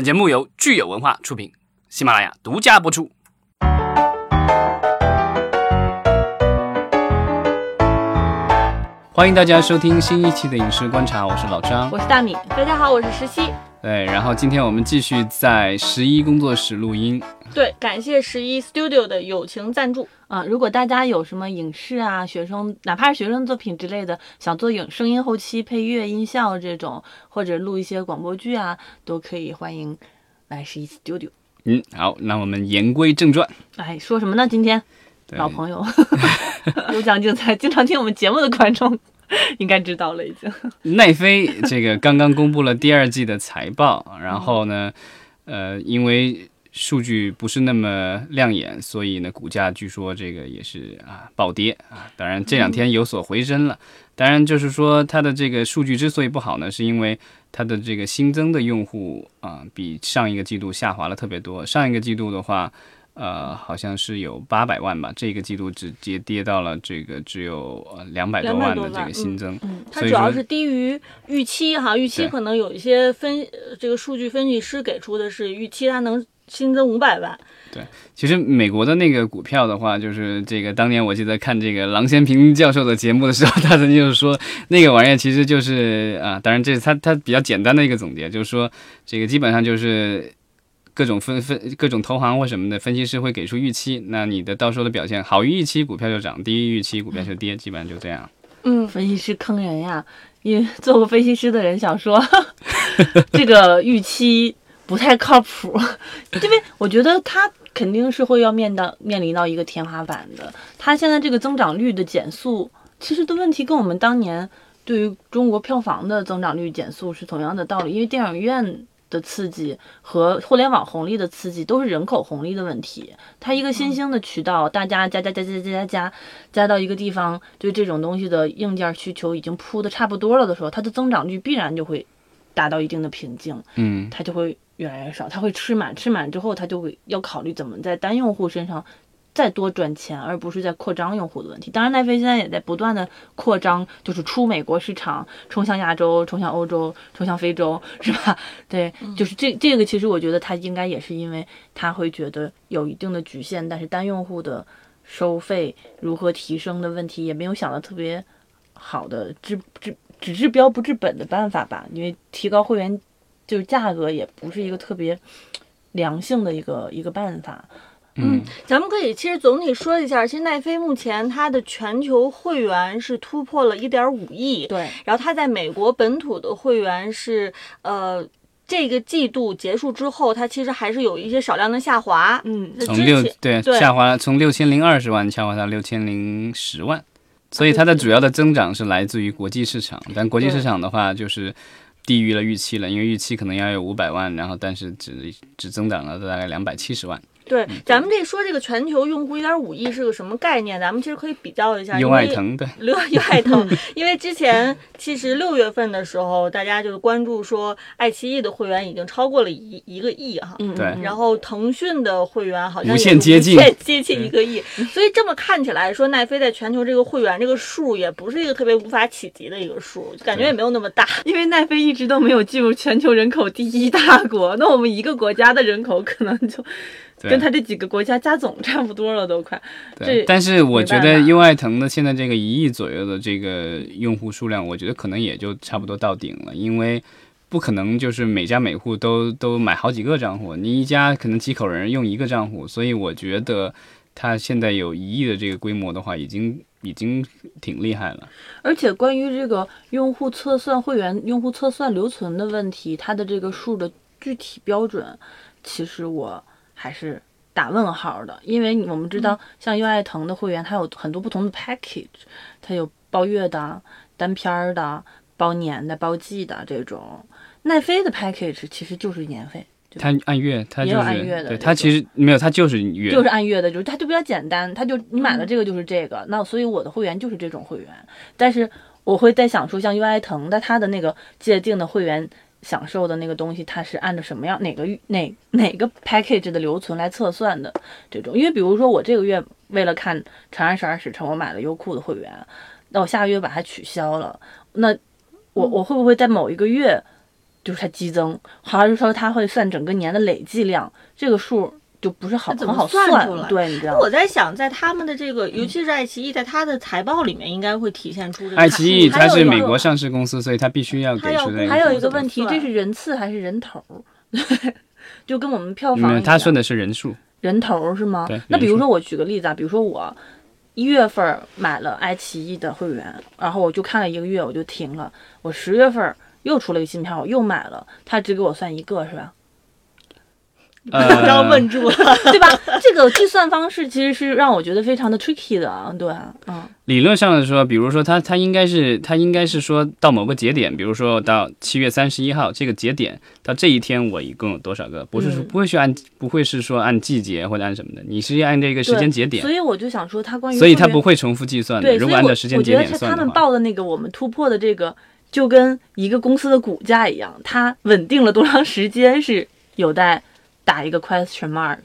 本节目由聚友文化出品，喜马拉雅独家播出。欢迎大家收听新一期的《影视观察》，我是老张，我是大米，大家好，我是石溪。对，然后今天我们继续在十一工作室录音。对，感谢十一 Studio 的友情赞助啊！如果大家有什么影视啊、学生，哪怕是学生作品之类的，想做影声音后期、配乐、音效这种，或者录一些广播剧啊，都可以欢迎来十一 Studio。嗯，好，那我们言归正传。哎，说什么呢？今天老朋友有奖竞猜，经常听我们节目的观众。应该知道了，已经。奈飞这个刚刚公布了第二季的财报，然后呢，呃，因为数据不是那么亮眼，所以呢，股价据说这个也是啊暴跌啊。当然这两天有所回升了。当然就是说它的这个数据之所以不好呢，是因为它的这个新增的用户啊比上一个季度下滑了特别多。上一个季度的话。呃，好像是有八百万吧，这个季度直接跌到了这个只有两百多万的这个新增，嗯，它主要是低于预期哈，预期可能有一些分这个数据分析师给出的是预期它能新增五百万。对，其实美国的那个股票的话，就是这个当年我记得看这个郎咸平教授的节目的时候，他曾经就是说那个玩意儿其实就是啊，当然这是他他比较简单的一个总结，就是说这个基本上就是。各种分分各种投行或什么的分析师会给出预期，那你的到时候的表现好于预期，股票就涨；低于预期，股票就跌，基本上就这样。嗯，分析师坑人呀，因为做过分析师的人想说，这个预期不太靠谱，因为我觉得他肯定是会要面到面临到一个天花板的。他现在这个增长率的减速，其实的问题跟我们当年对于中国票房的增长率减速是同样的道理，因为电影院。的刺激和互联网红利的刺激都是人口红利的问题。它一个新兴的渠道，大家加加加加加加加加到一个地方，对这种东西的硬件需求已经铺的差不多了的时候，它的增长率必然就会达到一定的瓶颈。嗯，它就会越来越少，它会吃满，吃满之后，它就会要考虑怎么在单用户身上。再多赚钱，而不是在扩张用户的问题。当然，奈飞现在也在不断的扩张，就是出美国市场，冲向亚洲，冲向欧洲，冲向非洲，是吧？对，就是这这个，其实我觉得它应该也是因为他会觉得有一定的局限，但是单用户的收费如何提升的问题，也没有想到特别好的治治只治标不治本的办法吧？因为提高会员就是价格也不是一个特别良性的一个一个办法。嗯，咱们可以其实总体说一下，其实奈飞目前它的全球会员是突破了一点五亿，对，然后它在美国本土的会员是，呃，这个季度结束之后，它其实还是有一些少量的下滑，嗯，从六对下滑从六千零二十万下滑到六千零十万，所以它的主要的增长是来自于国际市场，但国际市场的话就是低于了预期了，因为预期可能要有五百万，然后但是只只增长了大概两百七十万。对，咱们这说这个全球用户一点五亿是个什么概念？咱们其实可以比较一下。优爱腾的，优爱腾，因为之前其实六月份的时候，大家就是关注说，爱奇艺的会员已经超过了一一个亿哈。嗯，对。然后腾讯的会员好像无限接近，接近一个亿。所以这么看起来说，奈飞在全球这个会员这个数也不是一个特别无法企及的一个数，感觉也没有那么大。因为奈飞一直都没有进入全球人口第一大国，那我们一个国家的人口可能就。跟他这几个国家加总差不多了，都快。对，但是我觉得优爱腾的现在这个一亿左右的这个用户数量，我觉得可能也就差不多到顶了，因为不可能就是每家每户都都买好几个账户，你一家可能几口人用一个账户，所以我觉得他现在有一亿的这个规模的话，已经已经挺厉害了。而且关于这个用户测算会员用户测算留存的问题，它的这个数的具体标准，其实我。还是打问号的，因为我们知道，像优爱腾的会员，它有很多不同的 package，它有包月的、单片儿的、包年的、包季的这种。奈飞的 package 其实就是年费，它按月，它也有按月的，对，它其实没有，它就是月，就是按月的，就是它就比较简单，它就你买了这个就是这个，那所以我的会员就是这种会员。但是我会在想说，像优爱腾的它的那个界定的会员。享受的那个东西，它是按照什么样哪个哪哪个 package 的留存来测算的？这种，因为比如说我这个月为了看《长安十二时辰》，我买了优酷的会员，那我下个月把它取消了，那我我会不会在某一个月就是它激增，还是说它会算整个年的累计量，这个数就不是好那怎么很好算出来对，你知道？我在想，在他们的这个，尤其是爱奇艺，在它的财报里面应该会体现出这个。爱奇艺它是美国上市公司，所以它必须要给还有。一个问题，这是人次还是人头儿？就跟我们票房一嗯，样，他说的是人数，人头儿是吗那比如说我举个例子啊，比如说我一月份儿买了爱奇艺的会员，然后我就看了一个月，我就停了。我十月份儿又出了一个新票，我又买了，他只给我算一个是吧？呃，要问住了。对吧？这个计算方式其实是让我觉得非常的 tricky 的啊，对，嗯，理论上来说，比如说它它应该是它应该是说到某个节点，比如说到七月三十一号这个节点，到这一天我一共有多少个？不是说嗯不会去按不会是说按季节或者按什么的，你是按这个时间节点所，以我就想说，他关于所以它不会重复计算的。如果按照时间节我觉得是他们点算的话，报的那个我们突破的这个，就跟一个公司的股价一样，它稳定了多长时间是有待打一个 question mark，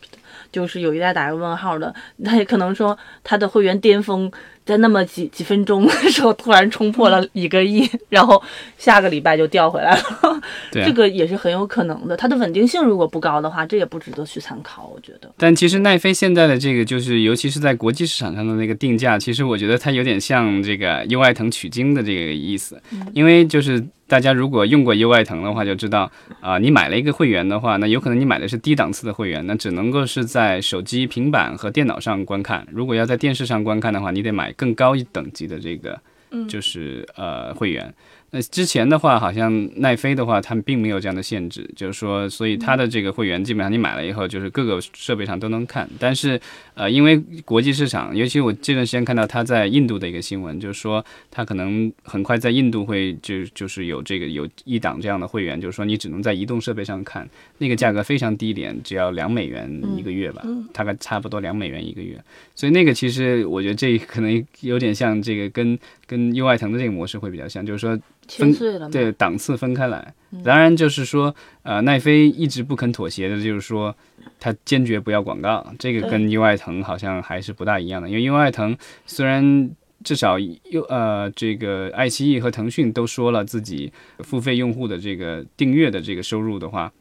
就是有一代打一个问号的。他也可能说他的会员巅峰在那么几几分钟的时候突然冲破了一个亿，然后下个礼拜就掉回来了，对啊这个也是很有可能的。它的稳定性如果不高的话，这也不值得去参考，我觉得。但其实奈飞现在的这个，就是尤其是在国际市场上的那个定价，其实我觉得它有点像这个优爱腾取经的这个意思，因为就是大家如果用过优爱腾的话，就知道啊、你买了一个会员的话，那有可能你买的是低档次的会员，那只能够是在手机、平板和电脑上观看。如果要在电视上观看的话，你得买更高一等级的这个，就是呃会员。那之前的话，好像奈飞的话，他们并没有这样的限制，就是说，所以它的这个会员基本上你买了以后，就是各个设备上都能看。但是，呃，因为国际市场，尤其我这段时间看到他在印度的一个新闻，就是说他可能很快在印度会就就是有这个有一档这样的会员，就是说你只能在移动设备上看，那个价格非常低廉，只要两美元一个月吧，大概差不多两美元一个月。所以那个其实我觉得这可能有点像这个跟跟优爱腾的这个模式会比较像，就是说切碎了嘛，对档次分开来。当然就是说，呃，奈飞一直不肯妥协的，就是说他坚决不要广告，这个跟优爱腾好像还是不大一样的。因为优爱腾虽然至少优呃这个爱奇艺和腾讯都说了自己付费用户的这个订阅的这个收入的话。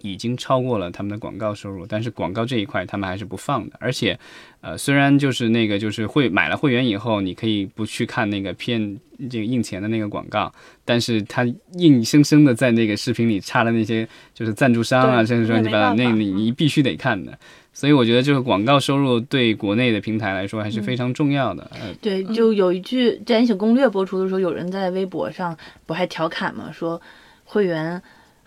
已经超过了他们的广告收入，但是广告这一块他们还是不放的。而且，呃，虽然就是那个就是会买了会员以后，你可以不去看那个骗这个印钱的那个广告，但是他硬生生的在那个视频里插了那些就是赞助商啊，对甚至说你把那那你你必须得看的。所以我觉得这个广告收入对国内的平台来说还是嗯非常重要的。呃，对，就有一句《占星攻略》播出的时候，有人在微博上不还调侃嘛，说会员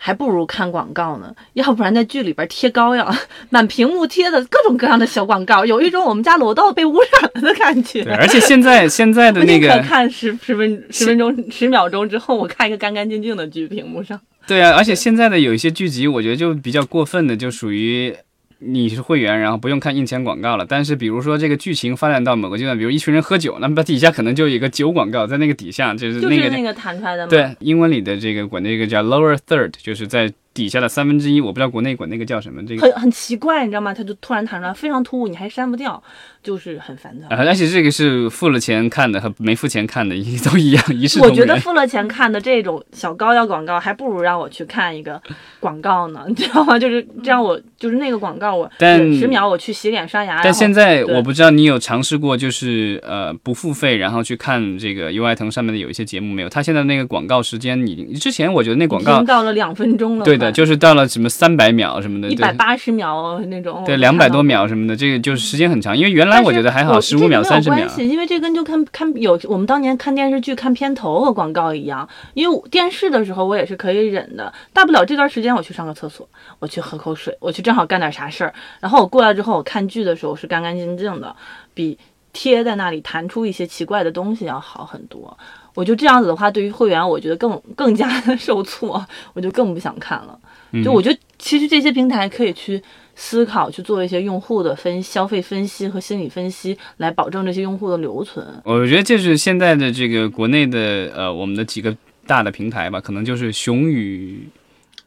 还不如看广告呢，要不然在剧里边贴膏药，满屏幕贴的各种各样的小广告，有一种我们家楼道被污染了的感觉。对，而且现在 现在的那个看十十分十分钟十秒钟之后，我看一个干干净净的剧，屏幕上。对啊，而且现在的有一些剧集，我觉得就比较过分的，就属于你是会员，然后不用看印钱广告了。但是比如说这个剧情发展到某个阶段，比如一群人喝酒，那么底下可能就有一个酒广告在那个底下，就是那个就是那个弹出来的嘛。对，英文里的这个管这个叫 lower third，就是在底下的三分之一，我不知道国内管那个叫什么，这个很很奇怪，你知道吗？它就突然弹出来，非常突兀，你还删不掉，就是很烦躁。啊，而且这个是付了钱看的和没付钱看的都一样，一视同仁。我觉得付了钱看的这种小膏药广告，还不如让我去看一个广告呢，你知道吗？就是这样我，就是那个广告，我但十秒我去洗脸刷牙。但现在我不知道你有尝试过，就是呃不付费，然后去看这个优爱腾上面的有一些节目没有？它现在那个广告时间已经之前我觉得那广告已经到了两分钟了，对的，就是到了什么三百秒什么的，一对百八十秒那种，对我两百多秒什么的，这个就是时间很长。因为原来我觉得还好，我十五秒、三十秒没有。关系因为这跟就看看有我们当年看电视剧看片头和广告一样，因为电视的时候我也是可以忍的，大不了这段时间我去上个厕所，我去喝口水，我去正好干点啥事儿，然后我过来之后我看剧的时候是干干净净的，比贴在那里弹出一些奇怪的东西要好很多。我就这样子的话，对于会员，我觉得更更加的 受挫，我就更不想看了。嗯就我觉得，其实这些平台可以去思考，去做一些用户的分消费分析和心理分析，来保证这些用户的留存。我觉得这是现在的这个国内的呃我们的几个大的平台吧，可能就是熊与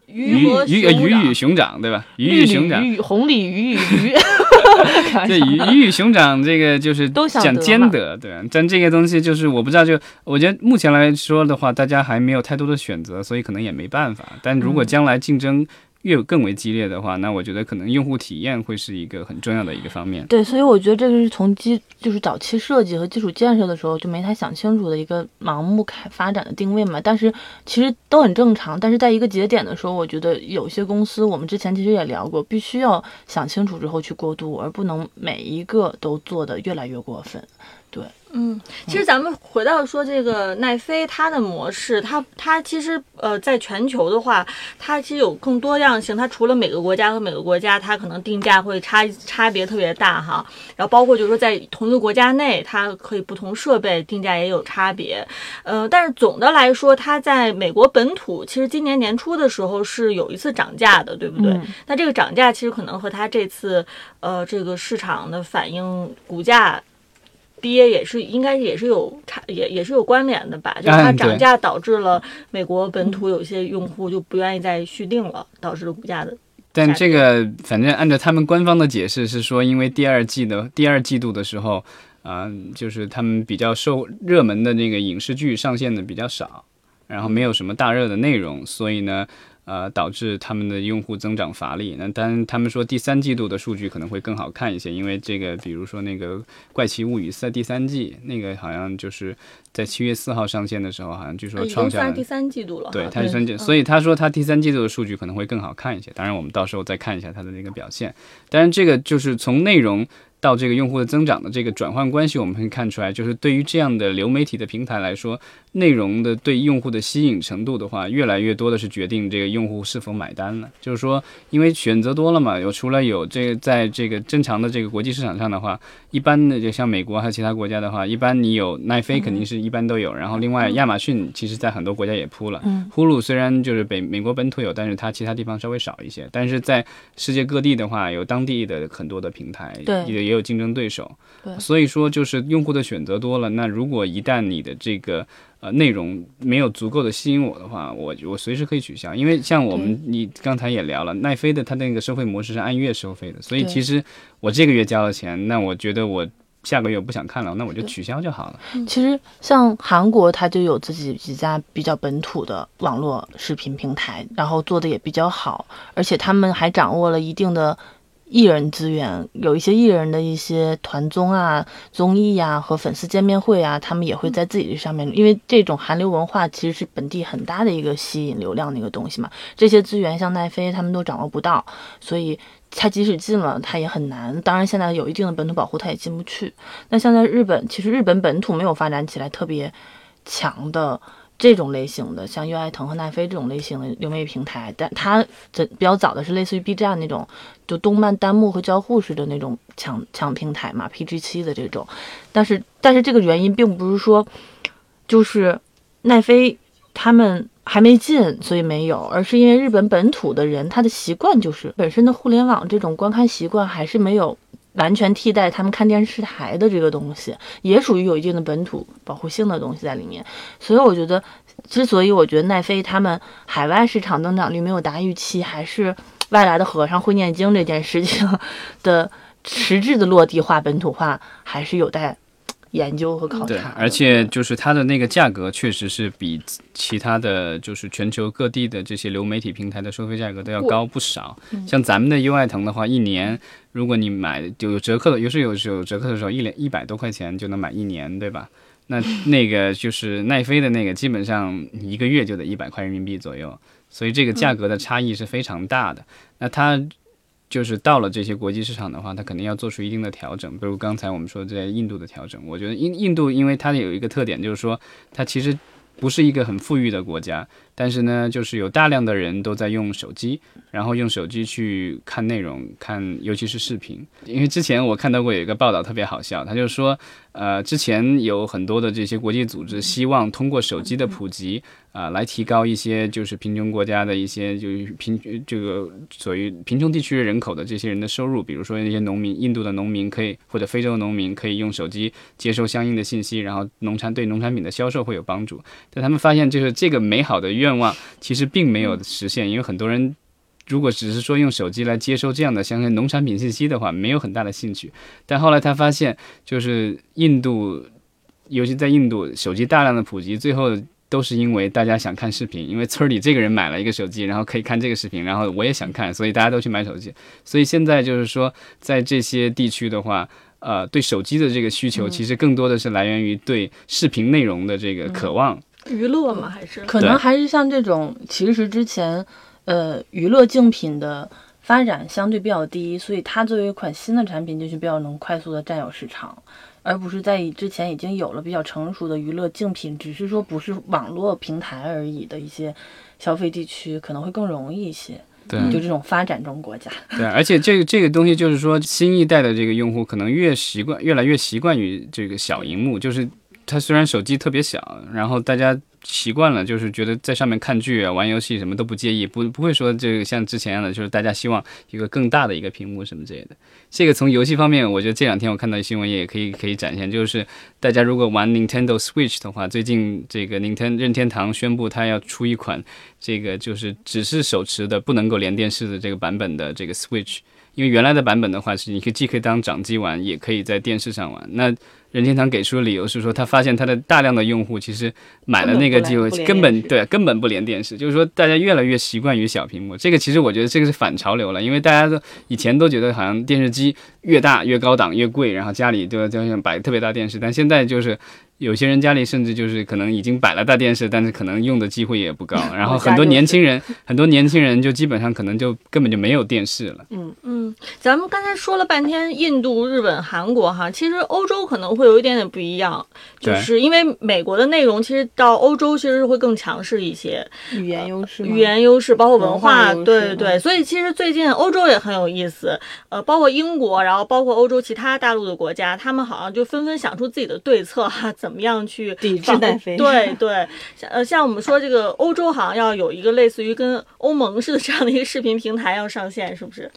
鱼鱼呃鱼与熊掌对吧？鱼与熊掌。鱼与红鲤鱼与鱼，对，鱼鱼与熊掌这个就是都讲兼得，对啊，但这个东西就是我不知道，就我觉得目前来说的话，大家还没有太多的选择，所以可能也没办法。但如果嗯。将来竞争越更为激烈的话，那我觉得可能用户体验会是一个很重要的一个方面。对，所以我觉得这个是从基就是早期设计和基础建设的时候就没太想清楚的一个盲目开发展的定位嘛。但是其实都很正常，但是在一个节点的时候，我觉得有些公司我们之前其实也聊过，必须要想清楚之后去过渡，而不能每一个都做得越来越过分。嗯，其实咱们回到说这个奈飞它的模式，它它其实呃在全球的话，它其实有更多样性。它除了每个国家和每个国家，它可能定价会差差别特别大哈。然后包括就是说在同一个国家内，它可以不同设备定价也有差别。呃，但是总的来说，它在美国本土其实今年年初的时候是有一次涨价的，对不对？嗯那这个涨价其实可能和它这次呃这个市场的反应股价。跌也是应该也是有差也也是有关联的吧，就是它涨价导致了美国本土有些用户就不愿意再续订了，导致了股价的但这个反正按照他们官方的解释是说，因为第二季的第二季度的时候，啊、就是他们比较受热门的那个影视剧上线的比较少，然后没有什么大热的内容，所以呢，呃，导致他们的用户增长乏力。那当然，他们说第三季度的数据可能会更好看一些，因为这个，比如说那个《怪奇物语》三第三季，那个好像就是在七月四号上线的时候，好像据说创下了第三季度了。对，它是三季，所以他说他第三季度的数据可能会更好看一些。当然，我们到时候再看一下它的那个表现。当然，这个就是从内容到这个用户的增长的这个转换关系，我们可以看出来，就是对于这样的流媒体的平台来说，内容的对用户的吸引程度的话，越来越多的是决定这个用户是否买单了。就是说，因为选择多了嘛，有除了有这个在这个正常的这个国际市场上的话，一般的就像美国还有其他国家的话，一般你有奈飞肯定是一般都有，然后另外亚马逊其实在很多国家也铺了。嗯呼噜虽然就是北美国本土有，但是它其他地方稍微少一些。但是在世界各地的话，有当地的很多的平台，对也也有竞争对手。对所以说就是用户的选择多了，那如果一旦你的这个呃内容没有足够的吸引我的话，我我随时可以取消。因为像我们你刚才也聊了，奈飞的它那个收费模式是按月收费的，所以其实我这个月交了钱，那我觉得我下个月不想看了，那我就取消就好了。其实像韩国，它就有自己几家比较本土的网络视频平台，然后做的也比较好，而且他们还掌握了一定的艺人资源，有一些艺人的一些团综啊、综艺啊和粉丝见面会啊，他们也会在自己这上面，因为这种韩流文化其实是本地很大的一个吸引流量的一个东西嘛。这些资源像奈飞他们都掌握不到，所以他即使进了，他也很难。当然，现在有一定的本土保护，他也进不去。那像在日本，其实日本本土没有发展起来特别强的这种类型的，像优爱腾和奈飞这种类型的流媒体平台，但它这比较早的是类似于 B 站那种，就动漫弹幕和交互式的那种强强平台嘛，PG 七的这种。但是，但是这个原因并不是说就是奈飞他们还没进，所以没有，而是因为日本本土的人他的习惯就是本身的互联网这种观看习惯还是没有完全替代他们看电视台的这个东西，也属于有一定的本土保护性的东西在里面。所以我觉得，之所以我觉得奈飞他们海外市场增长率没有达预期，还是外来的和尚会念经这件事情的实质的落地化、本土化，还是有待研究和考察对。，而且就是它的那个价格确实是比其他的就是全球各地的这些流媒体平台的收费价格都要高不少。像咱们的优爱腾的话，一年如果你买就有折扣的，有时有时有折扣的时候，一连一百多块钱就能买一年，对吧？那 那个就是奈飞的那个，基本上一个月就得一百块人民币左右，所以这个价格的差异是非常大的。那它就是到了这些国际市场的话，它肯定要做出一定的调整，比如刚才我们说在印度的调整。我觉得印印度因为它有一个特点，就是说它其实不是一个很富裕的国家，但是呢，就是有大量的人都在用手机，然后用手机去看内容，看尤其是视频。因为之前我看到过有一个报道特别好笑，他就说，呃，之前有很多的这些国际组织希望通过手机的普及啊、来提高一些就是贫穷国家的一些就是贫这个所谓贫穷地区人口的这些人的收入，比如说那些农民，印度的农民可以或者非洲农民可以用手机接收相应的信息，然后农产对农产品的销售会有帮助。但他们发现，就是这个美好的愿望其实并没有实现，因为很多人如果只是说用手机来接收这样的相关农产品信息的话，没有很大的兴趣。但后来他发现，就是印度，尤其在印度，手机大量的普及，最后都是因为大家想看视频，因为村里这个人买了一个手机，然后可以看这个视频，然后我也想看，所以大家都去买手机。所以现在就是说，在这些地区的话，呃，对手机的这个需求，其实更多的是来源于对视频内容的这个渴望。娱乐吗，还是可能还是像这种，其实之前，呃，娱乐竞品的发展相对比较低，所以它作为一款新的产品，就是比较能快速的占有市场，而不是在之前已经有了比较成熟的娱乐竞品，只是说不是网络平台而已的一些消费地区，可能会更容易一些。对，就这种发展中国家。对，而且这个这个东西就是说，新一代的这个用户可能越习惯，越来越习惯于这个小荧幕，就是。它虽然手机特别小，然后大家习惯了，就是觉得在上面看剧啊、玩游戏什么都不介意，不不会说这个像之前一样的，就是大家希望一个更大的一个屏幕什么之类的。这个从游戏方面，我觉得这两天我看到新闻也可以可以展现，就是大家如果玩 Nintendo Switch 的话，最近这个 Nintendo 任天堂宣布它要出一款这个就是只是手持的，不能够连电视的这个版本的这个 Switch，因为原来的版本的话是你可以既可以当掌机玩，也可以在电视上玩。那任天堂给出的理由是说，他发现他的大量的用户其实买了那个机会，根本对根本不连电视，就是说大家越来越习惯于小屏幕。这个其实我觉得这个是反潮流了，因为大家都以前都觉得好像电视机越大越高档越贵，然后家里就要就像摆特别大电视，但现在就是。有些人家里甚至就是可能已经摆了大电视，但是可能用的机会也不高。然后很多年轻人，很多年轻人就基本上可能就根本就没有电视了。嗯嗯，咱们刚才说了半天印度、日本、韩国哈，其实欧洲可能会有一点点不一样，就是因为美国的内容其实到欧洲其实会更强势一些，语言优势，语言优势，包括文化，对对对。所以其实最近欧洲也很有意思，呃，包括英国，然后包括欧洲其他大陆的国家，他们好像就纷纷想出自己的对策哈，怎。怎么样去抵制？对对，像呃像我们说这个欧洲好像要有一个类似于跟欧盟似的这样的一个视频平台要上线，是不是？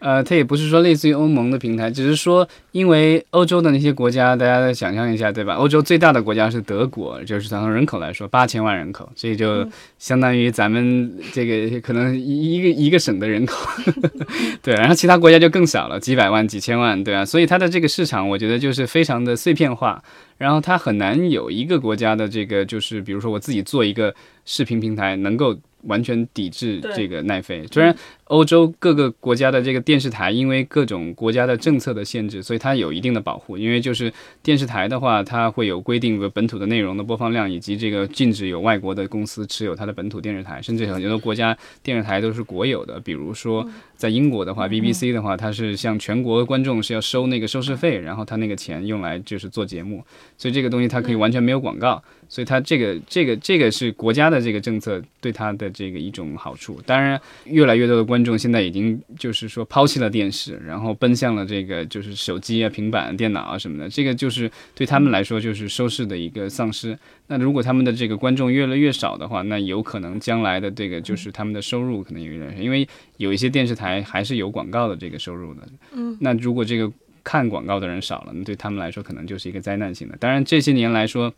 呃，它也不是说类似于欧盟的平台，只是说，因为欧洲的那些国家，大家再想象一下，对吧？欧洲最大的国家是德国，就是从人口来说，八千万人口，所以就相当于咱们这个可能一一个一个省的人口，对。然后其他国家就更少了，几百万、几千万，对啊。所以它的这个市场，我觉得就是非常的碎片化，然后它很难有一个国家的这个，就是比如说我自己做一个视频平台，能够完全抵制这个奈飞，虽然。欧洲各个国家的这个电视台，因为各种国家的政策的限制，所以它有一定的保护。因为就是电视台的话，它会有规定本土的内容的播放量，以及这个禁止有外国的公司持有它的本土电视台，甚至很多国家电视台都是国有的。比如说在英国的话，BBC 的话，它是向全国观众是要收那个收视费，然后它那个钱用来就是做节目，所以这个东西它可以完全没有广告，所以它这个这个这个是国家的这个政策对它的这个一种好处。当然，越来越多的观。观众现在已经就是说抛弃了电视，然后奔向了这个就是手机啊、平板、电脑啊什么的。这个就是对他们来说就是收视的一个丧失。那如果他们的这个观众越来越少的话，那有可能将来的这个就是他们的收入可能有点少，因为有一些电视台还是有广告的这个收入的。嗯，那如果这个看广告的人少了，那对他们来说可能就是一个灾难性的。当然这些年来说，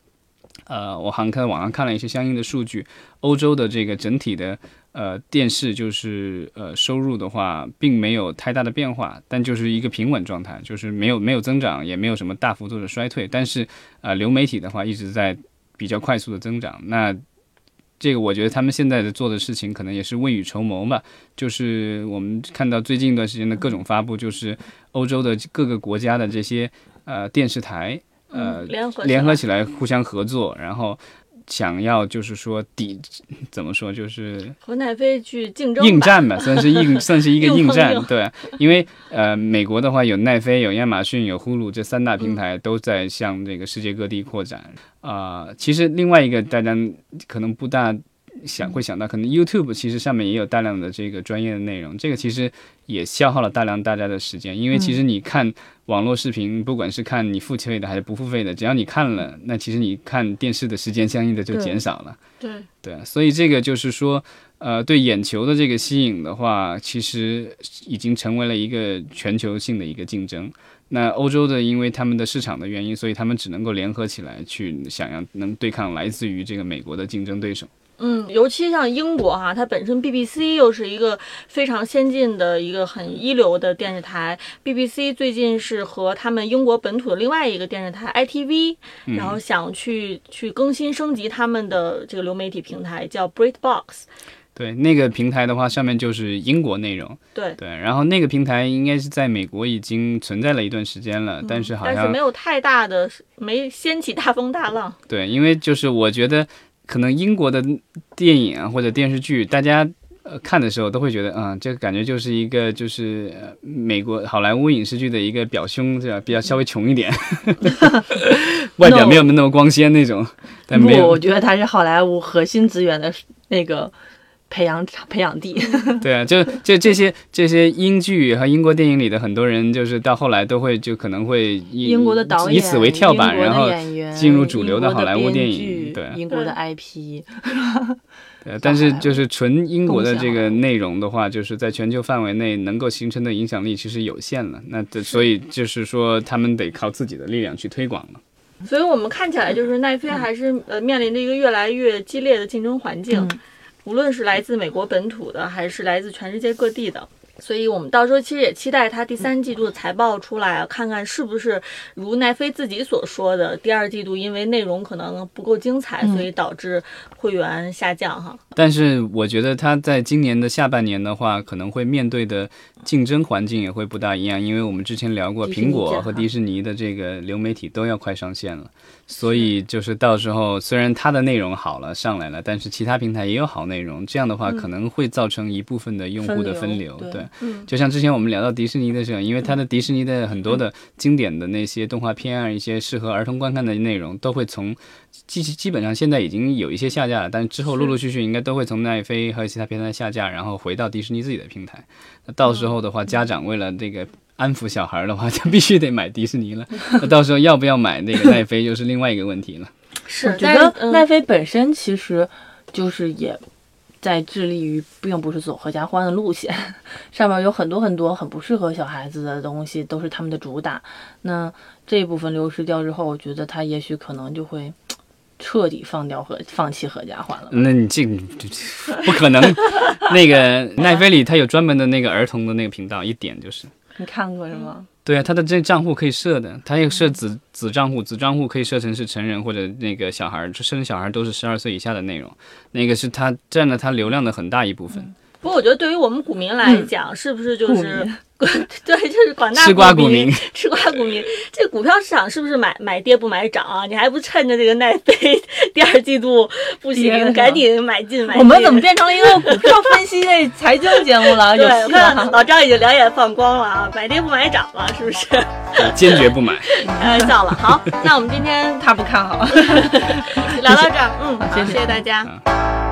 呃，我好像看网上看了一些相应的数据，欧洲的这个整体的。呃，电视就是呃收入的话，并没有太大的变化，但就是一个平稳状态，就是没有没有增长，也没有什么大幅度的衰退。但是呃，流媒体的话一直在比较快速的增长。那这个我觉得他们现在的做的事情可能也是未雨绸缪吧。就是我们看到最近一段时间的各种发布，就是欧洲的各个国家的这些呃电视台呃联合起来互相合作，然后。想要就是说抵怎么说就是和奈飞去竞争应战吧，算是应算是一个 应战，对，因为呃美国的话有奈飞有亚马逊有呼噜这三大平台都在向这个世界各地扩展啊。其实另外一个大家可能不大。想会想到，可能 YouTube 其实上面也有大量的这个专业的内容，这个其实也消耗了大量大家的时间。因为其实你看网络视频，不管是看你付费的还是不付费的，只要你看了，那其实你看电视的时间相应的就减少了。对对，所以这个就是说，呃，对眼球的这个吸引的话，其实已经成为了一个全球性的一个竞争。那欧洲的，因为他们的市场的原因，所以他们只能够联合起来去想要能对抗来自于这个美国的竞争对手。嗯，尤其像英国哈，它本身 BBC 又是一个非常先进的一个很一流的电视台。BBC 最近是和他们英国本土的另外一个电视台 ITV，然后想去去更新升级他们的这个流媒体平台，叫 BritBox。对，那个平台的话，上面就是英国内容。对对，然后那个平台应该是在美国已经存在了一段时间了，但是好像但是没有太大的，没掀起大风大浪。对，因为就是我觉得可能英国的电影啊或者电视剧，大家呃看的时候都会觉得，嗯，这个感觉就是一个就是呃美国好莱坞影视剧的一个表兄，对吧？比较稍微穷一点，外表没有那么光鲜那种，但没不，有我觉得他是好莱坞核心资源的那个培养 培养地。对啊，就就这些这些英剧和英国电影里的很多人，就是到后来都会就可能会以英国的导演以此为跳板，然后进入主流的好莱坞电影，对英国的 IP，对，但是就是纯英国的这个内容的话，就是在全球范围内能够形成的影响力其实有限了。那这所以就是说，他们得靠自己的力量去推广了。所以我们看起来就是奈飞还是呃面临着一个越来越激烈的竞争环境，嗯无论是来自美国本土的，还是来自全世界各地的。所以我们到时候其实也期待它第三季度的财报出来，看看是不是如奈飞自己所说的，第二季度因为内容可能不够精彩，嗯所以导致会员下降哈。但是我觉得它在今年的下半年的话，可能会面对的竞争环境也会不大一样，因为我们之前聊过，苹果和迪士尼的这个流媒体都要快上线了，所以就是到时候虽然它的内容好了上来了，但是其他平台也有好内容，这样的话可能会造成一部分的用户的分分流，流对对。嗯，就像之前我们聊到迪士尼的时候，因为它的迪士尼的很多的经典的那些动画片啊，一些适合儿童观看的内容，都会从基基本上现在已经有一些下架了，但是之后陆陆续续应该都会从奈飞和其他平台下架，然后回到迪士尼自己的平台。那到时候的话，家长为了这个。安抚小孩的话，就必须得买迪士尼了。那 到时候要不要买那个奈飞，又是另外一个问题了。是，我觉得奈飞本身其实就是也在致力于，并不是走合家欢的路线，上面有很多很多很不适合小孩子的东西，都是他们的主打。那这一部分流失掉之后，我觉得他也许可能就会 彻底放掉和放弃合家欢了。那你这这不可能。那个奈飞里它有专门的那个儿童的那个频道，一点就是。你看过是吗？对啊，他的这账户可以设的，他也设子子账户，子账户可以设成是成人或者那个小孩儿，生小孩儿都是十二岁以下的内容，那个是他占了他流量的很大一部分。不过我觉得对于我们股民来讲，是不是就是 对，就是广大吃瓜股股民，吃瓜股民，这股票市场是不是买买跌不买涨啊？你还不趁着这个奈飞 第二季度不行，赶紧买进买进？我们怎么变成了一个股票分析类财经节目了？有对，我戏看了！老张已经两眼放光了啊，买跌不买涨了，是不是？坚决不买。开玩笑了。好，那我们今天他不看好。聊到这儿，嗯，好，谢谢大家。嗯